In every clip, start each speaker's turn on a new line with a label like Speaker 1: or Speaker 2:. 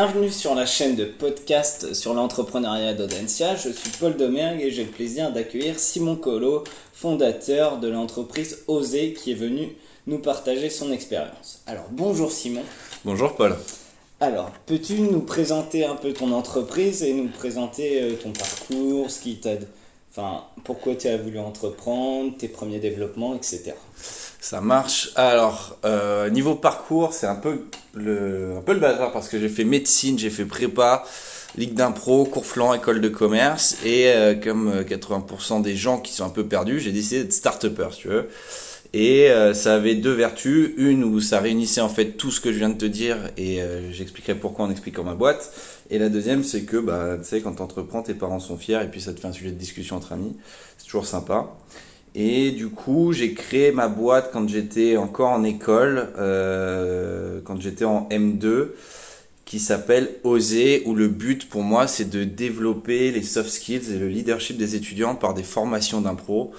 Speaker 1: bienvenue sur la chaîne de podcast sur l'entrepreneuriat d'Audencia. Je suis Paul Domergue et j'ai le plaisir d'accueillir Simon Colo, fondateur de l'entreprise Oser, qui est venu nous partager son expérience. Alors bonjour Simon.
Speaker 2: Bonjour Paul.
Speaker 1: Alors, peux-tu nous présenter un peu ton entreprise et nous présenter euh, ton parcours, ce qui t'a... Enfin, pourquoi tu as voulu entreprendre, tes premiers développements, etc.
Speaker 2: Ça marche. Alors, euh, niveau parcours, c'est un peu le, bazar parce que j'ai fait médecine, j'ai fait prépa, ligue d'impro, cours flanc, école de commerce. Et euh, comme 80% des gens qui sont un peu perdus, j'ai décidé d'être start-upper, tu veux. Et euh, ça avait deux vertus. Une où ça réunissait en fait tout ce que je viens de te dire et euh, j'expliquerai pourquoi en expliquant ma boîte. Et la deuxième, c'est que bah, tu sais, quand tu entreprends, tes parents sont fiers et puis ça te fait un sujet de discussion entre amis. C'est toujours sympa. Et du coup, j'ai créé ma boîte quand j'étais encore en école, euh, quand j'étais en M2, qui s'appelle Oser, où le but pour moi, c'est de développer les soft skills et le leadership des étudiants par des formations d'impro.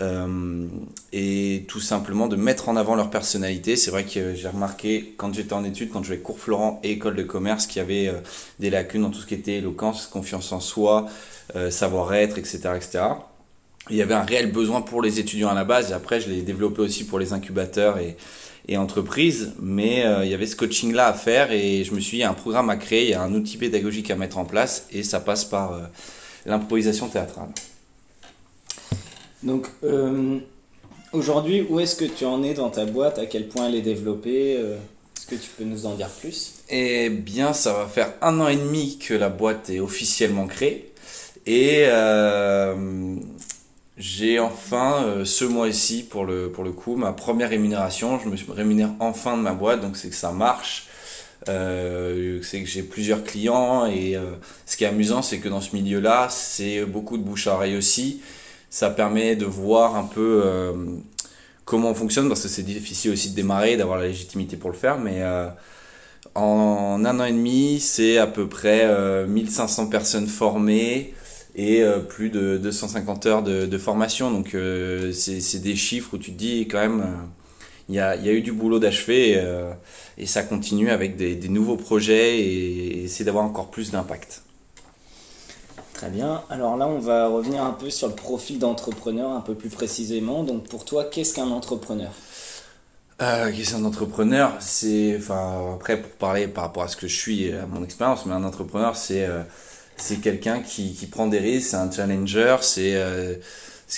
Speaker 2: Euh, et tout simplement de mettre en avant leur personnalité. C'est vrai que j'ai remarqué quand j'étais en études, quand je vais cours Florent et école de commerce, qu'il y avait euh, des lacunes dans tout ce qui était éloquence, confiance en soi, savoir-être, etc., etc. Il y avait un réel besoin pour les étudiants à la base et après je l'ai développé aussi pour les incubateurs et, et entreprises. Mais il y avait ce coaching là à faire et je me suis dit il y a un programme à créer, il y a un outil pédagogique à mettre en place et ça passe par l'improvisation théâtrale.
Speaker 1: Donc, euh, aujourd'hui, où est-ce que tu en es dans ta boîte? À quel point elle est développée? Euh, Est-ce que tu peux nous en dire plus?
Speaker 2: Eh bien, ça va faire un an et demi que la boîte est officiellement créée. Et euh, j'ai enfin, ce mois-ci, pour le, pour le coup, ma première rémunération. Je me rémunère enfin de ma boîte, donc c'est que ça marche. c'est que j'ai plusieurs clients et ce qui est amusant c'est que dans ce milieu là c'est beaucoup de bouche à oreille aussi ça permet de voir un peu euh, comment on fonctionne, parce que c'est difficile aussi de démarrer, d'avoir la légitimité pour le faire, mais euh, en un an et demi, c'est à peu près 1500 euh, personnes formées et plus de 250 heures de, formation. Donc c'est des chiffres où tu te dis quand même, il y a, y, a, eu du boulot d'achever et, ça continue avec des, des nouveaux projets et, et essayer d'avoir encore plus d'impact.
Speaker 1: Très bien. Alors là, on va revenir un peu sur le profil d'entrepreneur un peu plus précisément. Donc pour toi, qu'est-ce qu'un entrepreneur?
Speaker 2: Euh, Qu'est-ce qu'un entrepreneur? C'est, enfin, après pour parler par rapport à ce que je suis, à mon expérience, mais un entrepreneur, c'est euh, c'est quelqu'un qui, qui, prend des risques, c'est un challenger, c'est euh,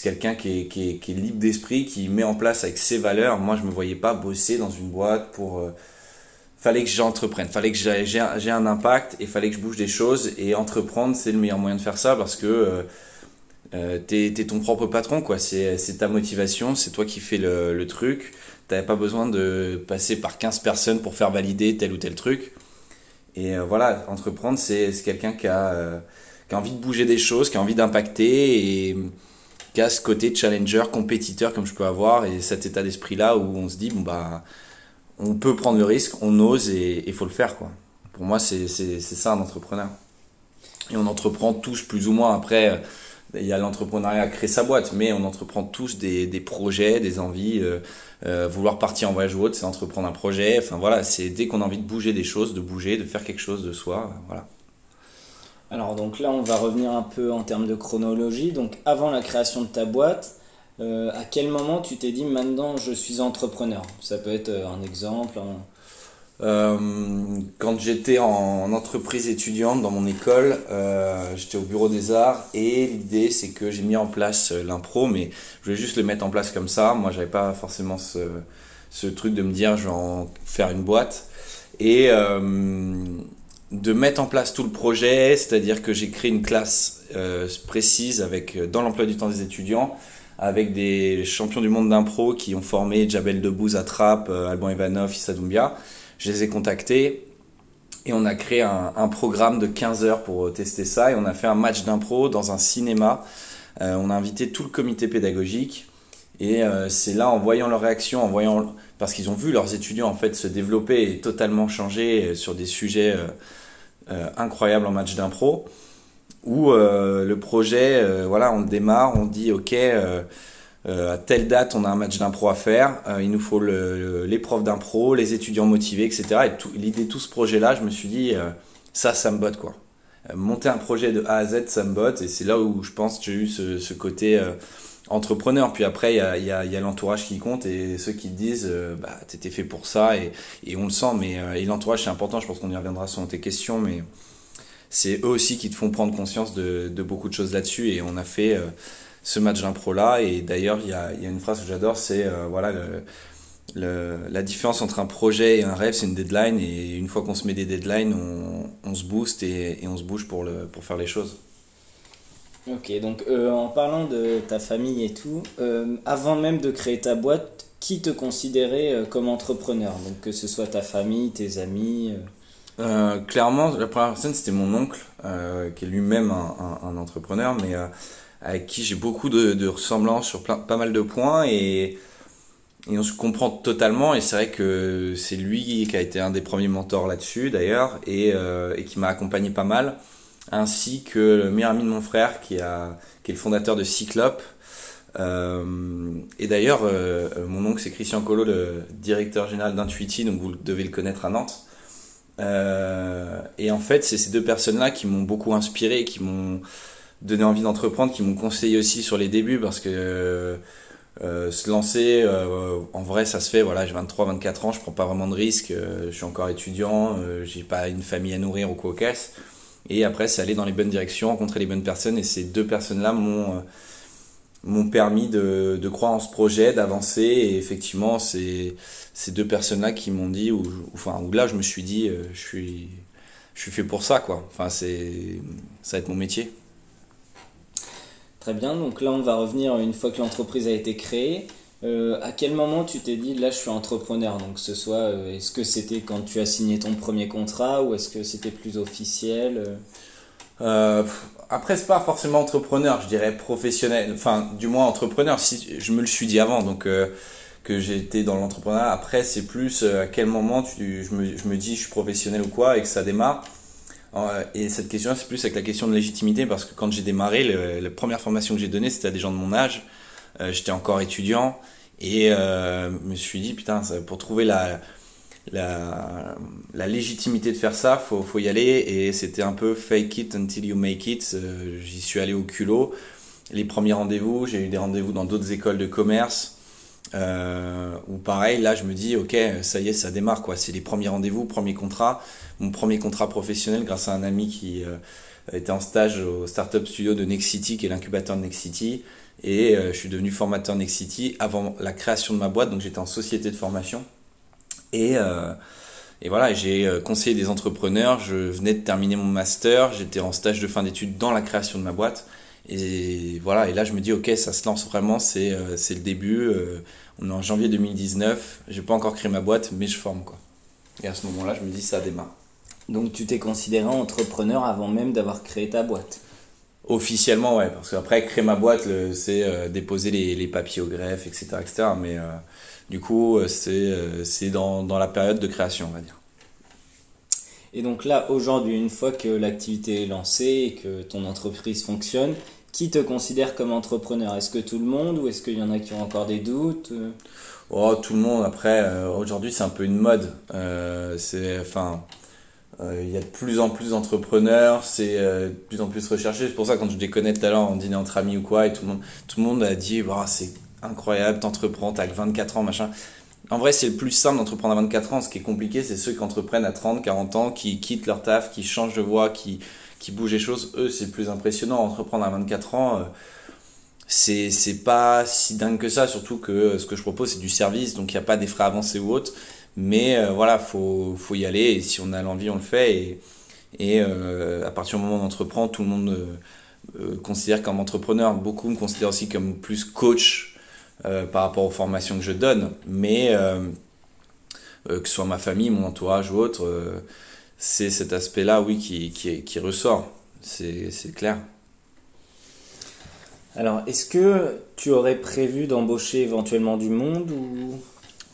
Speaker 2: quelqu'un qui est libre d'esprit, qui met en place avec ses valeurs. Moi, je me voyais pas bosser dans une boîte pour euh, fallait que j'entreprenne, fallait que j'ai un impact et fallait que je bouge des choses. Et entreprendre c'est le meilleur moyen de faire ça parce que euh, euh t'es es ton propre patron quoi, c'est ta motivation, c'est toi qui fais le, le truc, t'avais pas besoin de passer par 15 personnes pour faire valider tel ou tel truc et euh, voilà, entreprendre c'est quelqu'un qui a, euh, qui a envie de bouger des choses, qui a envie d'impacter et qui a ce côté challenger, compétiteur comme je peux avoir et cet état d'esprit là où on se dit bon bah on peut prendre le risque, on ose et il faut le faire. Quoi. Pour moi, c'est ça un entrepreneur. Et on entreprend tous plus ou moins. Après, il y a l'entrepreneuriat créer sa boîte, mais on entreprend tous des, projets, des envies. Euh, euh, vouloir partir en voyage ou autre, c'est entreprendre un projet. Enfin voilà, c'est dès qu'on a envie de bouger des choses, de bouger, de faire quelque chose de soi. Voilà.
Speaker 1: Alors donc là, on va revenir un peu en termes de chronologie. Donc avant la création de ta boîte, euh, à quel moment tu t'es dit maintenant je suis entrepreneur? Ça peut être euh, un exemple.
Speaker 2: Euh, quand j'étais en, entreprise étudiante dans mon école, j'étais au bureau des arts et l'idée c'est que j'ai mis en place l'impro, mais je voulais juste le mettre en place comme ça. Moi, j'avais pas forcément ce, truc de me dire je vais en faire une boîte et de mettre en place tout le projet, c'est-à-dire que j'ai créé une classe précise avec dans l'emploi du temps des étudiants avec des champions du monde d'impro qui ont formé Jabel Debbouze à Trapp, euh, Alban Ivanov, Issa Doumbia. Je les ai contactés et on a créé un, programme de 15 heures pour euh, tester ça et on a fait un match d'impro dans un cinéma. Euh, on a invité tout le comité pédagogique et c'est là en voyant leur réaction, en voyant parce qu'ils ont vu leurs étudiants en fait se développer et totalement changer sur des sujets incroyables en match d'impro où euh, le projet, euh, voilà, on démarre, on dit ok, euh, à telle date, on a un match d'impro à faire, il nous faut les profs d'impro, les étudiants motivés, etc. Et l'idée de tout ce projet-là, je me suis dit, ça, ça me botte quoi. monter un projet de A à Z, ça me botte, et c'est là où je pense que j'ai eu ce, côté entrepreneur. Puis après, il y a, l'entourage qui compte et ceux qui te disent, euh, bah, t'étais fait pour ça et, on le sent. Mais euh, l'entourage, c'est important. Je pense qu'on y reviendra sur tes questions, mais c'est eux aussi qui te font prendre conscience de, beaucoup de choses là-dessus. Et on a fait euh, ce match d'impro là. Et d'ailleurs, il y a, une phrase que j'adore, c'est voilà. la différence entre un projet et un rêve, c'est une deadline. Et une fois qu'on se met des deadlines, on, se booste et, on se bouge pour, le, pour faire les choses.
Speaker 1: Ok, donc euh, en parlant de ta famille et tout, euh, avant même de créer ta boîte, qui te considérait euh, comme entrepreneur? Donc que ce soit ta famille, tes amis
Speaker 2: Clairement, la première personne c'était mon oncle, qui est lui-même un, entrepreneur, mais avec qui j'ai beaucoup de, ressemblances sur pas mal de points et, et on se comprend totalement. Et c'est vrai que c'est lui qui a été un des premiers mentors là-dessus d'ailleurs et, et qui m'a accompagné pas mal ainsi que le meilleur ami de mon frère qui, a, qui est le fondateur de Cyclope. Euh, et d'ailleurs, euh, mon oncle c'est Christian Collot, le directeur général d'Intuiti, donc vous devez le connaître à Nantes. Euh, et en fait, c'est ces deux personnes-là qui m'ont beaucoup inspiré, qui m'ont donné envie d'entreprendre, qui m'ont conseillé aussi sur les débuts parce que se lancer, en vrai, ça se fait. Voilà, j'ai 23, 24 ans, je prends pas vraiment de risques, je suis encore étudiant, j'ai pas une famille à nourrir ou quoi caisse. Et après, c'est aller dans les bonnes directions, rencontrer les bonnes personnes. Et ces deux personnes-là m'ont euh, m'ont permis de, de, croire en ce projet, d'avancer. Et effectivement, c'est ces deux personnes-là qui m'ont dit, ou, enfin, où là, je me suis dit, euh, je suis, je suis fait pour ça, quoi. Enfin, ça va être mon métier.
Speaker 1: Très bien. Donc là, on va revenir une fois que l'entreprise a été créée. Euh, à quel moment tu t'es dit là je suis entrepreneur? Donc ce soit euh, est-ce que c'était quand tu as signé ton premier contrat ou est-ce que c'était plus officiel
Speaker 2: euh, Après c'est pas forcément entrepreneur, je dirais professionnel. Enfin du moins entrepreneur. Si je me le suis dit avant donc que j'étais dans l'entrepreneuriat. Après c'est plus à quel moment tu, je, me, je me dis je suis professionnel ou quoi et que ça démarre. Et cette question, c'est plus avec la question de légitimité parce que quand j'ai démarré, la première formation que j'ai donnée, c'était à des gens de mon âge. Euh, j'étais encore étudiant et euh, me suis dit putain pour trouver la, la, la, légitimité de faire ça, faut, faut y aller. Et c'était un peu fake it until you make it. Euh, j'y suis allé au culot. Les premiers rendez-vous, j'ai eu des rendez-vous dans d'autres écoles de commerce. Euh, ou pareil, là je me dis, ok, ça y est, ça démarre quoi. C'est les premiers rendez-vous, premier contrat. Mon premier contrat professionnel grâce à un ami qui était en stage au startup studio de Nexity, qui est l'incubateur de Nexity. Et euh, je suis devenu formateur Nexity avant la création de ma boîte, donc j'étais en société de formation. Et, euh, et voilà, j'ai euh, conseillé des entrepreneurs, je venais de terminer mon master, j'étais en stage de fin d'études dans la création de ma boîte. Et voilà, et là je me dis, ok, ça se lance vraiment, c'est le début. on est en janvier 2019, j'ai pas encore créé ma boîte, mais je forme quoi. Et à ce moment-là, je me dis, ça démarre.
Speaker 1: Donc tu t'es considéré entrepreneur avant même d'avoir créé ta boîte?
Speaker 2: Officiellement, ouais, parce qu'après, créer ma boîte, c'est euh, déposer les, papiers au greffe, etc. etc. mais euh, du coup, euh, c'est dans, dans, la période de création, on va dire.
Speaker 1: Et donc là, aujourd'hui, une fois que l'activité est lancée et que ton entreprise fonctionne, qui te considère comme entrepreneur? Est-ce que tout le monde ou est-ce qu'il y en a qui ont encore des doutes
Speaker 2: Oh, tout le monde. Après, aujourd'hui, c'est un peu une mode. c'est, enfin, euh, il y a de plus en plus d'entrepreneurs, c'est euh, de plus en plus recherché. C'est pour ça quand je déconnais tout à l'heure en dîner entre amis ou quoi, et tout le monde, tout le monde a dit c'est incroyable, t'entreprends, t'as que 24 ans, machin. En vrai, c'est le plus simple d'entreprendre à 24 ans. Ce qui est compliqué, c'est ceux qui entreprennent à 30, 40 ans, qui quittent leur taf, qui changent de voie, qui, qui bougent les choses. Eux, c'est plus impressionnant. Entreprendre à 24 ans, euh, c'est, pas si dingue que ça, surtout que ce que je propose, c'est du service, donc il n'y a pas des frais avancés ou autres. Mais euh, voilà, faut, faut y aller. Et si on a l'envie, on le fait. Et, euh, à partir du moment où on entreprend, tout le monde euh, considère comme entrepreneur. Beaucoup me considèrent aussi comme plus coach par rapport aux formations que je donne. Mais que ce soit ma famille, mon entourage ou autre, c'est cet aspect-là, oui, qui, qui, qui ressort. C'est clair.
Speaker 1: Alors, est-ce que tu aurais prévu d'embaucher éventuellement du monde ou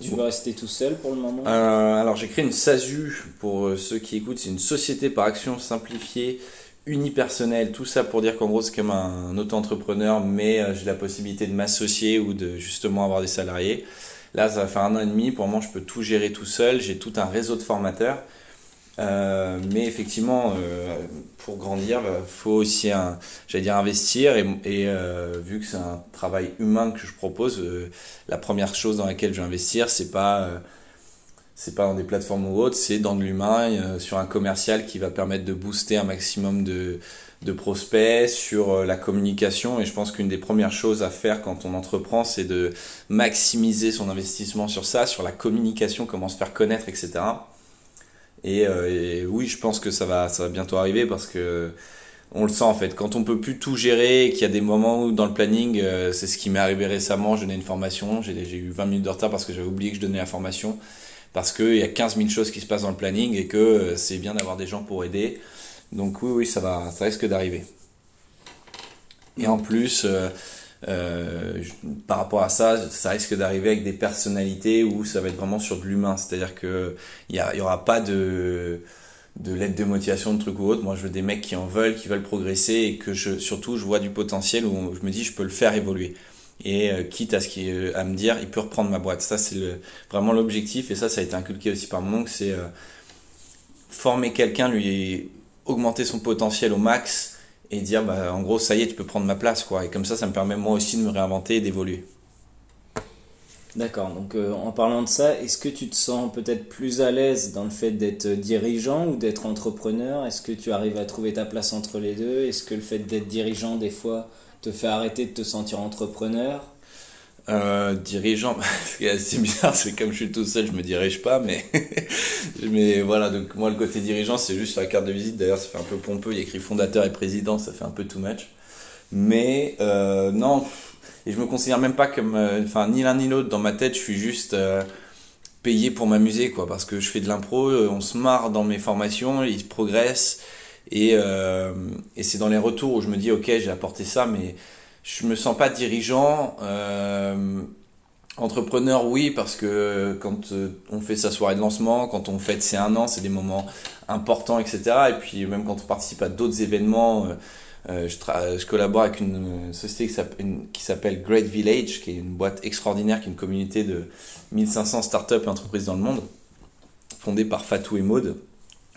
Speaker 1: tu vas rester tout seul pour le moment?
Speaker 2: Euh, Alors j'ai créé une SASU pour euh, ceux qui écoutent, c'est une société par action simplifiée unipersonnel, tout ça pour dire qu'en gros c'est comme un auto-entrepreneur, mais euh, j'ai la possibilité de m'associer ou de justement avoir des salariés. Là, ça va faire un an et demi. Pour moi, je peux tout gérer tout seul. J'ai tout un réseau de formateurs. Euh, mais effectivement, euh, pour grandir, il bah, faut aussi, j'allais dire, investir. Et, et vu que c'est un travail humain que je propose, la première chose dans laquelle je vais investir, c'est pas c'est pas dans des plateformes ou autres, c'est dans de l'humain, euh, sur un commercial qui va permettre de booster un maximum de, de prospects, sur euh, la communication. Et je pense qu'une des premières choses à faire quand on entreprend, c'est de maximiser son investissement sur ça, sur la communication, comment se faire connaître, etc. Et, euh, oui, je pense que ça va, ça va bientôt arriver parce que on le sent en fait. Quand on peut plus tout gérer, qu'il y a des moments où dans le planning, c'est ce qui m'est arrivé récemment, je donnais une formation, j'ai eu 20 minutes de retard parce que j'avais oublié que je donnais la formation parce qu'il y a 15 000 choses qui se passent dans le planning et que euh, c'est bien d'avoir des gens pour aider. Donc oui, oui, ça, va, ça risque d'arriver. Et en plus, euh, euh, par rapport à ça, ça risque d'arriver avec des personnalités où ça va être vraiment sur de l'humain. C'est-à-dire qu'il n'y y aura pas de, de l'aide de motivation, de trucs ou autre. Moi, je veux des mecs qui en veulent, qui veulent progresser et que je, surtout je vois du potentiel où je me dis je peux le faire évoluer. Et euh, quitte à ce qui à me dire il peut reprendre ma boîte. Ça c'est vraiment l'objectif. Et ça ça a été inculqué aussi par mon oncle. C'est euh, former quelqu'un lui augmenter son potentiel au max et dire bah en gros ça y est tu peux prendre ma place quoi. Et comme ça ça me permet moi aussi de me réinventer et d'évoluer.
Speaker 1: D'accord, donc euh, en parlant de ça, est-ce que tu te sens peut-être plus à l'aise dans le fait d'être dirigeant ou d'être entrepreneur? Est-ce que tu arrives à trouver ta place entre les deux? Est-ce que le fait d'être dirigeant, des fois, te fait arrêter de te sentir entrepreneur?
Speaker 2: Euh, dirigeant, c'est bizarre, c'est comme je suis tout seul, je me dirige pas, mais, mais voilà, donc moi le côté dirigeant, c'est juste sur la carte de visite, d'ailleurs ça fait un peu pompeux, il y a écrit fondateur et président, ça fait un peu too much. Mais euh, non, et je me considère même pas comme, euh, enfin ni l'un ni l'autre, dans ma tête je suis juste euh, payé pour m'amuser, quoi, parce que je fais de l'impro, on se marre dans mes formations, ils progressent, et, euh, et c'est dans les retours où je me dis, ok, j'ai apporté ça, mais je me sens pas dirigeant. Euh, entrepreneur, oui, parce que quand euh, on fait sa soirée de lancement, quand on fête c'est un an, c'est des moments importants, etc. Et puis même quand on participe à d'autres événements, euh, je, je, collabore avec une société qui s'appelle Great Village, qui est une boîte extraordinaire, qui est une communauté de 1500 startups et entreprises dans le monde, fondée par Fatou et Maude.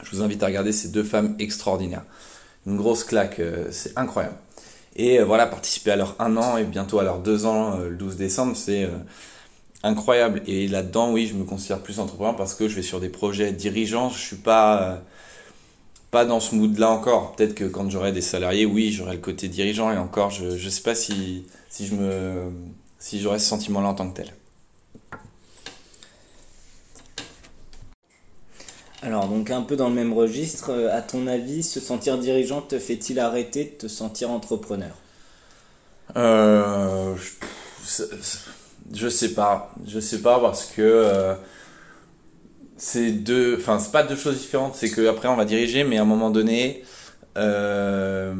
Speaker 2: Je vous invite à regarder ces deux femmes extraordinaires. Une grosse claque, euh, c'est incroyable. Et euh, voilà, participer à leur un an et bientôt à leur deux ans euh, le 12 décembre, c'est incroyable. Et là-dedans, oui, je me considère plus entrepreneur parce que je vais sur des projets dirigeants. Je suis pas pas dans ce mood-là encore. Peut-être que quand j'aurai des salariés, oui, j'aurai le côté dirigeant et encore, je ne sais pas si, si je me si j'aurai ce sentiment-là en tant que tel.
Speaker 1: Alors, donc un peu dans le même registre, euh, à ton avis, se sentir dirigeant te fait-il arrêter de te sentir entrepreneur?
Speaker 2: Euh, je, sais pas, je sais pas parce que euh, c'est deux, enfin c'est pas deux choses différentes. C'est que après on va diriger, mais à un moment donné, euh,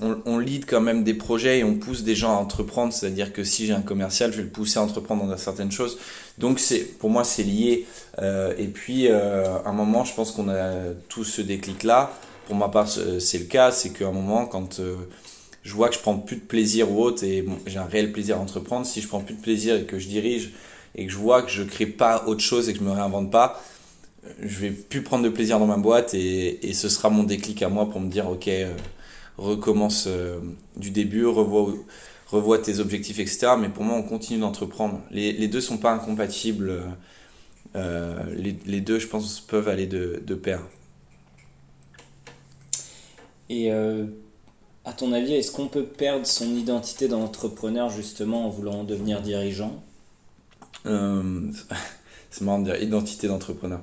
Speaker 2: on, lead quand même des projets et on pousse des gens à entreprendre. C'est-à-dire que si j'ai un commercial, je vais le pousser à entreprendre dans certaines choses. Donc c'est, pour moi, c'est lié. Euh, et puis, euh, à un moment, je pense qu'on a tous ce déclic-là. Pour ma part, c'est le cas. C'est qu'à un moment, quand euh, je vois que je prends plus de plaisir ou autre, et j'ai un réel plaisir à entreprendre, si je prends plus de plaisir et que je dirige et que je vois que je crée pas autre chose et que je me réinvente pas, je vais plus prendre de plaisir dans ma boîte et, et ce sera mon déclic à moi pour me dire ok euh, recommence euh, du début, revois, revois tes objectifs, etc. Mais pour moi, on continue d'entreprendre. Les, les deux sont pas incompatibles. Euh, les, les, deux, je pense, peuvent aller de, de pair.
Speaker 1: Et euh, à ton avis, est-ce qu'on peut perdre son identité d'entrepreneur justement en voulant devenir dirigeant?
Speaker 2: C'est marrant de dire identité d'entrepreneur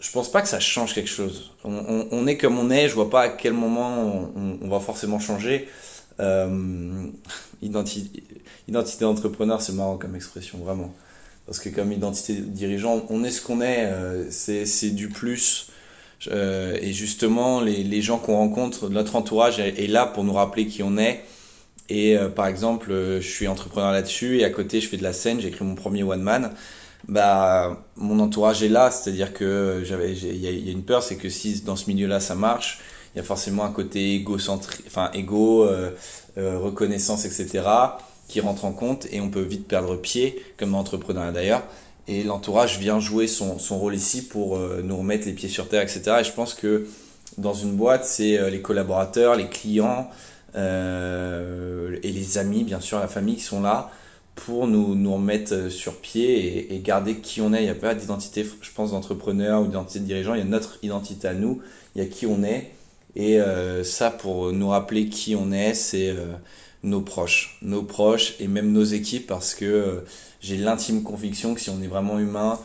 Speaker 2: je pense pas que ça change quelque chose. On, est comme on est, je vois pas à quel moment on, va forcément changer. Euh, identité, identité d'entrepreneur, c'est marrant comme expression, vraiment. Parce que comme identité dirigeant, on est ce qu'on est, euh, c'est du plus. Euh, et justement, les, les gens qu'on rencontre, notre entourage est, est, là pour nous rappeler qui on est. Et euh, par exemple, je suis entrepreneur là-dessus et à côté, je fais de la scène, j'ai écrit mon premier one man. Bah, mon entourage est là, c'est-à-dire que j'avais, il y, a une peur, c'est que si dans ce milieu-là ça marche, il y a forcément un côté égocentrique, enfin égo, euh, euh, reconnaissance, etc., qui rentre en compte et on peut vite perdre pied, comme entrepreneur d'ailleurs. Et l'entourage vient jouer son, son, rôle ici pour euh, nous remettre les pieds sur terre, etc. Et je pense que dans une boîte, c'est les collaborateurs, les clients et les amis, bien sûr, la famille qui sont là pour nous, nous remettre euh, sur pied et, garder qui on est. Il n'y a pas d'identité, je pense, d'entrepreneur ou d'identité de dirigeant. Il y a notre identité à nous. Il y a qui on est. Et euh, ça, pour nous rappeler qui on est, c'est euh, nos proches. Nos proches et même nos équipes parce que j'ai l'intime conviction que si on est vraiment humain,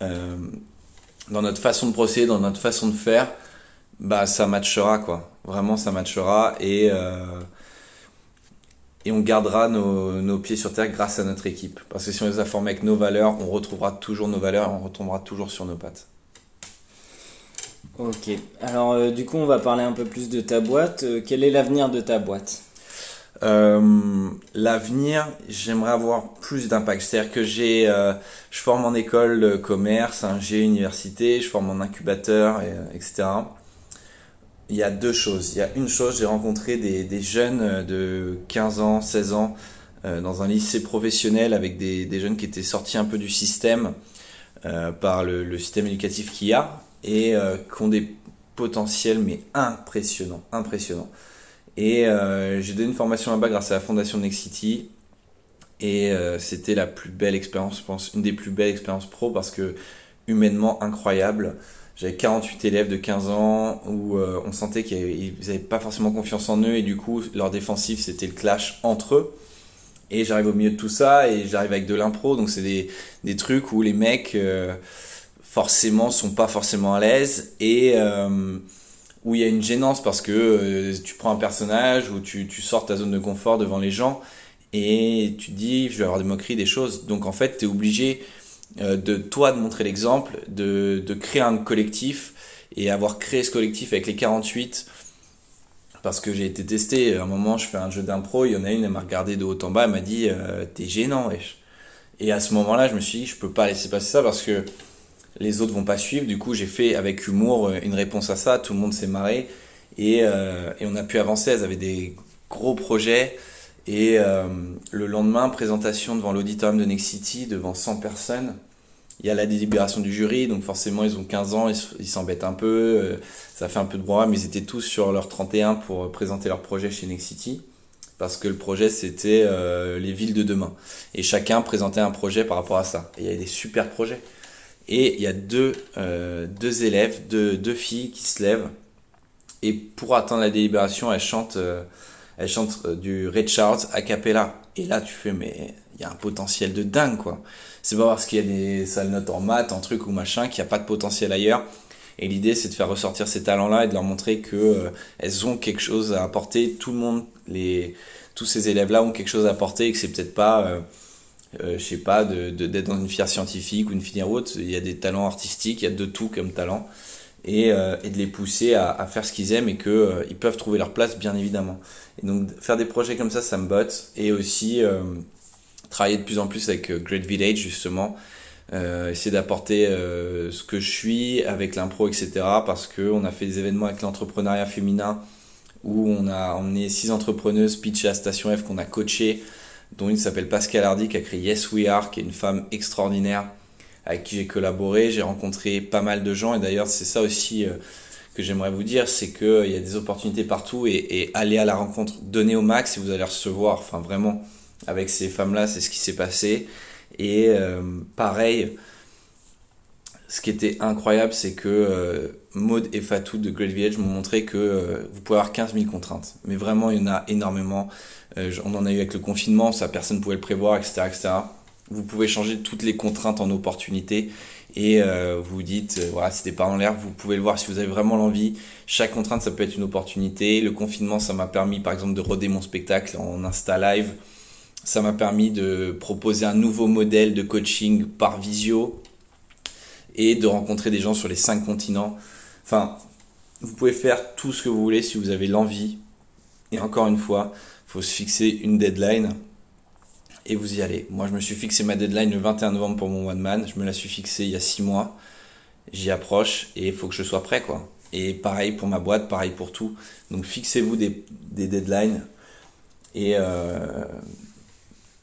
Speaker 2: dans notre façon de procéder, dans notre façon de faire, bah ça matchera quoi. Vraiment ça matchera et et on gardera nos, pieds sur terre grâce à notre équipe. Parce que si on les a formés avec nos valeurs, on retrouvera toujours nos valeurs et on retombera toujours sur nos pattes.
Speaker 1: Ok, alors euh, du coup on va parler un peu plus de ta boîte. Euh, quel est l'avenir de ta boîte?
Speaker 2: Euh, L'avenir, j'aimerais avoir plus d'impact. C'est-à-dire que j'ai, je forme en école de commerce, j'ai université, je forme en incubateur, etc il y a deux choses. Il y a une chose, j'ai rencontré des, des, jeunes euh, de 15 ans, 16 ans euh, dans un lycée professionnel avec des, des, jeunes qui étaient sortis un peu du système euh, par le, le, système éducatif qu'il y a et euh, qui ont des potentiels mais impressionnants, impressionnants. Et euh, j'ai donné une formation là-bas grâce à la fondation Next City et c'était la plus belle expérience, je pense, une des plus belles expériences pro parce que humainement incroyable. J'avais 48 élèves de 15 ans où euh, on sentait qu'ils n'avaient pas forcément confiance en eux et du coup leur défensif c'était le clash entre eux. Et j'arrive au milieu de tout ça et j'arrive avec de l'impro donc c'est des, des, trucs où les mecs euh, forcément sont pas forcément à l'aise et euh, où il y a une gênance parce que euh, tu prends un personnage ou tu, tu sors ta zone de confort devant les gens et tu te dis je vais avoir des moqueries des choses donc en fait tu es obligé de toi de montrer l'exemple, de, de, créer un collectif et avoir créé ce collectif avec les 48 parce que j'ai été testé. À un moment, je fais un jeu d'impro, il y en a une, elle m'a regardé de haut en bas, elle m'a dit euh, T'es gênant, wesh. Et à ce moment-là, je me suis dit Je peux pas laisser passer ça parce que les autres vont pas suivre. Du coup, j'ai fait avec humour une réponse à ça. Tout le monde s'est marré et, euh, et on a pu avancer. Elles avaient des gros projets. Et euh, le lendemain, présentation devant l'auditorium de Next City, devant 100 personnes. Il y a la délibération du jury, donc forcément ils ont 15 ans, ils s'embêtent un peu, euh, ça fait un peu de brouhaha, mais ils étaient tous sur leur 31 pour présenter leur projet chez Next City, parce que le projet c'était euh, les villes de demain. Et chacun présentait un projet par rapport à ça. Et il y a des super projets. Et il y a deux, deux élèves, deux, deux filles qui se lèvent, et pour attendre la délibération, elles chantent elle chante euh, du Red Charles a cappella. Et là, tu fais, mais il y a un potentiel de dingue, quoi. C'est pas parce qu'il y a des sales notes en maths, en truc ou machin, qu'il n'y a pas de potentiel ailleurs. Et l'idée, c'est de faire ressortir ces talents-là et de leur montrer que euh, elles ont quelque chose à apporter. Tout le monde, tous ces élèves-là ont quelque chose à apporter et que c'est peut-être pas, euh, euh je sais pas, d'être dans une filière scientifique ou une filière haute. Il y a des talents artistiques, il y a de tout comme talent. Et, et de les pousser à, faire ce qu'ils aiment et qu'ils ils peuvent trouver leur place, bien évidemment. Et donc faire des projets comme ça, ça me botte. Et aussi euh, travailler de plus en plus avec euh, Great Village justement. Euh, essayer d'apporter euh, ce que je suis avec l'impro, etc. Parce qu'on a fait des événements avec l'entrepreneuriat féminin où on a emmené six entrepreneuses pitch à Station F qu'on a coaché, dont une s'appelle Pascal Hardy qui a créé Yes We Are, qui est une femme extraordinaire avec qui j'ai collaboré. J'ai rencontré pas mal de gens et d'ailleurs c'est ça aussi que j'aimerais vous dire, c'est qu'il y a des opportunités partout et, aller à la rencontre, donner au max et vous allez recevoir. Enfin, vraiment, avec ces femmes-là, c'est ce qui s'est passé. Et euh, pareil, ce qui était incroyable, c'est que euh, Maud et Fatou de Great Village m'ont montré que euh, vous pouvez avoir 15 000 contraintes. Mais vraiment, il y en a énormément. Euh, on en a eu avec le confinement, ça personne ne pouvait le prévoir, etc., etc. Vous pouvez changer toutes les contraintes en opportunités et euh, vous dites, euh, voilà, c'était pas en l'air, vous pouvez le voir si vous avez vraiment l'envie. Chaque contrainte, ça peut être une opportunité. Le confinement, ça m'a permis, par exemple, de roder mon spectacle en Insta Live. Ça m'a permis de proposer un nouveau modèle de coaching par visio et de rencontrer des gens sur les cinq continents. Enfin, vous pouvez faire tout ce que vous voulez si vous avez l'envie. Et encore une fois, faut se fixer une deadline et vous y allez. Moi, je me suis fixé ma deadline le 21 novembre pour mon one man. Je me la suis fixé il y a 6 mois. J'y approche et il faut que je sois prêt, quoi. Et pareil pour ma boîte, pareil pour tout. Donc fixez-vous des, deadlines et euh,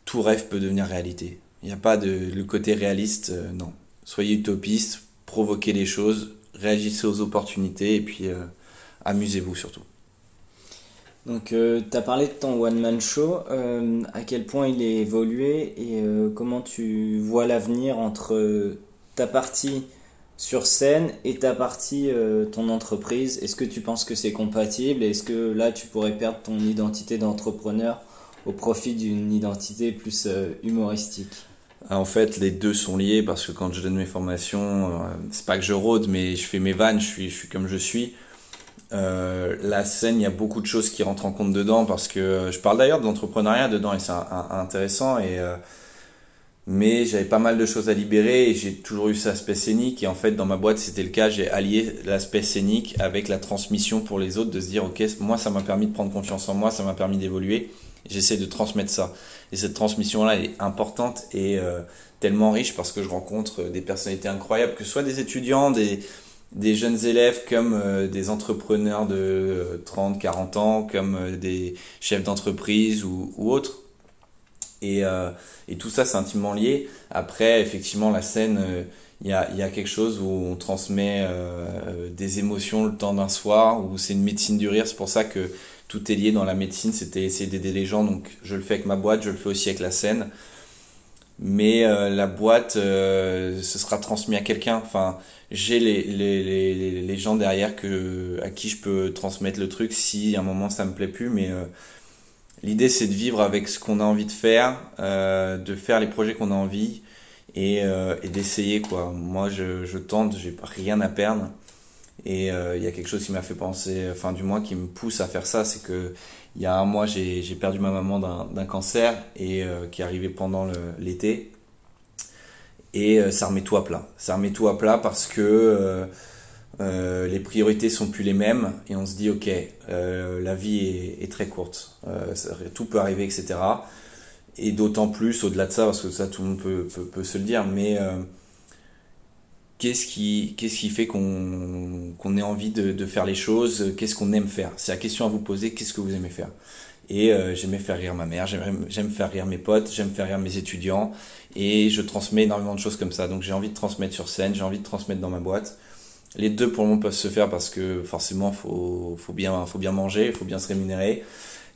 Speaker 2: tout rêve peut devenir réalité. Il n'y a pas de le côté réaliste, euh, non. Soyez utopiste, provoquez les choses, réagissez aux opportunités et puis euh, amusez-vous surtout.
Speaker 1: Donc, euh, tu as parlé de ton one-man show, euh, à quel point il est évolué et euh, comment tu vois l'avenir entre ta partie sur scène et ta partie ton entreprise? Est-ce que tu penses que c'est compatible? Est-ce que là, tu pourrais perdre ton identité d'entrepreneur au profit d'une identité plus humoristique?
Speaker 2: Ah, en fait, les deux sont liés parce que quand je donne mes formations, c'est pas que je rôde, mais je fais mes vannes, je suis comme je suis. Euh, la scène, il y a beaucoup de choses qui rentrent en compte dedans parce que je parle d'ailleurs de l'entrepreneuriat dedans et c'est intéressant. Et, euh, mais j'avais pas mal de choses à libérer et j'ai toujours eu cet aspect scénique. Et en fait, dans ma boîte, c'était le cas. J'ai allié l'aspect scénique avec la transmission pour les autres, de se dire, ok, moi, ça m'a permis de prendre confiance en moi, ça m'a permis d'évoluer. J'essaie de transmettre ça. Et cette transmission-là, est importante et euh, tellement riche parce que je rencontre des personnalités incroyables, que ce soit des étudiants, des des jeunes élèves comme euh, des entrepreneurs de 30, euh, 40 ans, comme euh, des chefs d'entreprise ou, autres. Et, tout ça, c'est intimement lié. Après, effectivement, la scène, il y, a, y, a, quelque chose où on transmet des émotions le temps d'un soir, où c'est une médecine du rire. C'est pour ça que tout est lié dans la médecine, c'était essayer d'aider les gens. Donc, je le fais avec ma boîte, je le fais aussi avec la scène mais la boîte ce sera transmis à quelqu'un enfin j'ai les, les, les, les, gens derrière que, à qui je peux transmettre le truc si à un moment ça me plaît plus. Mais euh, l'idée c'est de vivre avec ce qu'on a envie de faire, euh, de faire les projets qu'on a envie et, euh, et d'essayer quoi. Moi je, je tente, j'ai rien à perdre. Et il y a quelque chose qui m'a fait penser, enfin du moins qui me pousse à faire ça, c'est que il y a un mois j'ai perdu ma maman d'un cancer et qui est arrivé pendant l'été et euh, ça remet tout à plat. Ça remet tout à plat parce que euh, euh, les priorités sont plus les mêmes et on se dit ok, la vie est, très courte, tout peut arriver, etc. Et d'autant plus au-delà de ça, parce que ça tout le monde peut, peut, se le dire, mais qu'est-ce qui, qu'est-ce qui fait qu'on qu'on ait envie de, de faire les choses Qu'est-ce qu'on aime faire? C'est la question à vous poser, qu'est-ce que vous aimez faire? Et euh, j'aimais faire rire ma mère, j'aime faire rire mes potes, j'aime faire rire mes étudiants. Et je transmets énormément de choses comme ça. Donc j'ai envie de transmettre sur scène, j'ai envie de transmettre dans ma boîte. Les deux pour le moment peuvent se faire parce que forcément faut, faut, bien, faut bien manger, faut bien se rémunérer.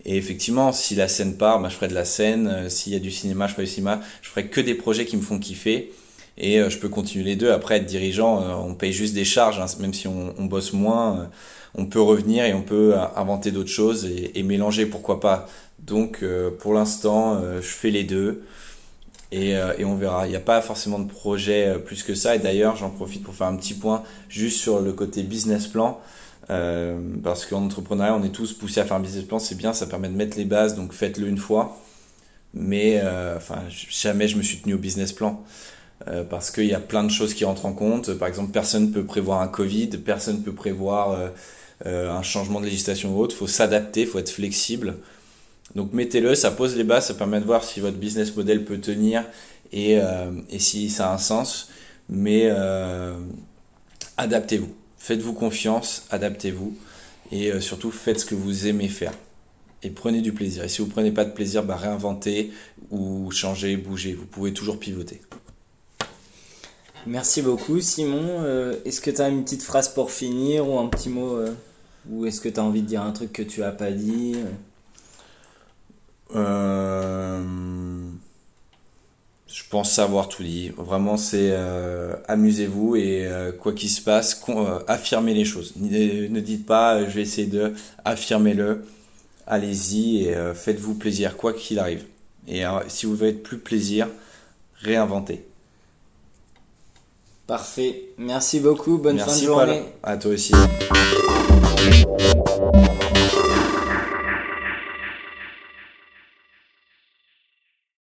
Speaker 2: Et effectivement, si la scène part, bah, je ferai de la scène. Euh, s'il y a du cinéma, je ferai du cinéma. Je ferai que des projets qui me font kiffer. Et euh, je peux continuer les deux. Après, être dirigeant, on paye juste des charges, hein, même si on, bosse moins on peut revenir et on peut inventer d'autres choses et, mélanger, pourquoi pas. Donc euh, pour l'instant, euh, je fais les deux et, euh, on verra. Il n'y a pas forcément de projet plus que ça. Et d'ailleurs, j'en profite pour faire un petit point juste sur le côté business plan. parce qu'en entrepreneuriat, on est tous poussés à faire un business plan, c'est bien, ça permet de mettre les bases, donc faites-le une fois. Mais jamais je me suis tenu au business plan. Parce qu'il y a plein de choses qui rentrent en compte. Par exemple, personne ne peut prévoir un Covid, personne ne peut prévoir euh, un changement de législation ou autre. Il faut s'adapter, il faut être flexible. Donc mettez-le, ça pose les bases, ça permet de voir si votre business model peut tenir et, euh, et si ça a un sens. Mais euh, adaptez-vous, faites-vous confiance, adaptez-vous et surtout faites ce que vous aimez faire. Et prenez du plaisir. Et si vous ne prenez pas de plaisir, bah, réinventez ou changez, bougez. Vous pouvez toujours pivoter.
Speaker 1: Merci beaucoup Simon. Est-ce que tu as une petite phrase pour finir ou un petit mot ou est-ce que tu as envie de dire un truc que tu as pas dit
Speaker 2: euh, Je pense savoir tout dit. Vraiment, c'est euh, amusez-vous et euh, quoi qu'il se passe, affirmez les choses. Ne, dites pas je vais essayer de, affirmez-le. Allez-y et faites-vous plaisir, quoi qu'il arrive. Et si vous voulez plus plaisir, réinventez.
Speaker 1: Parfait. Merci beaucoup. Bonne fin de journée.
Speaker 2: À toi aussi.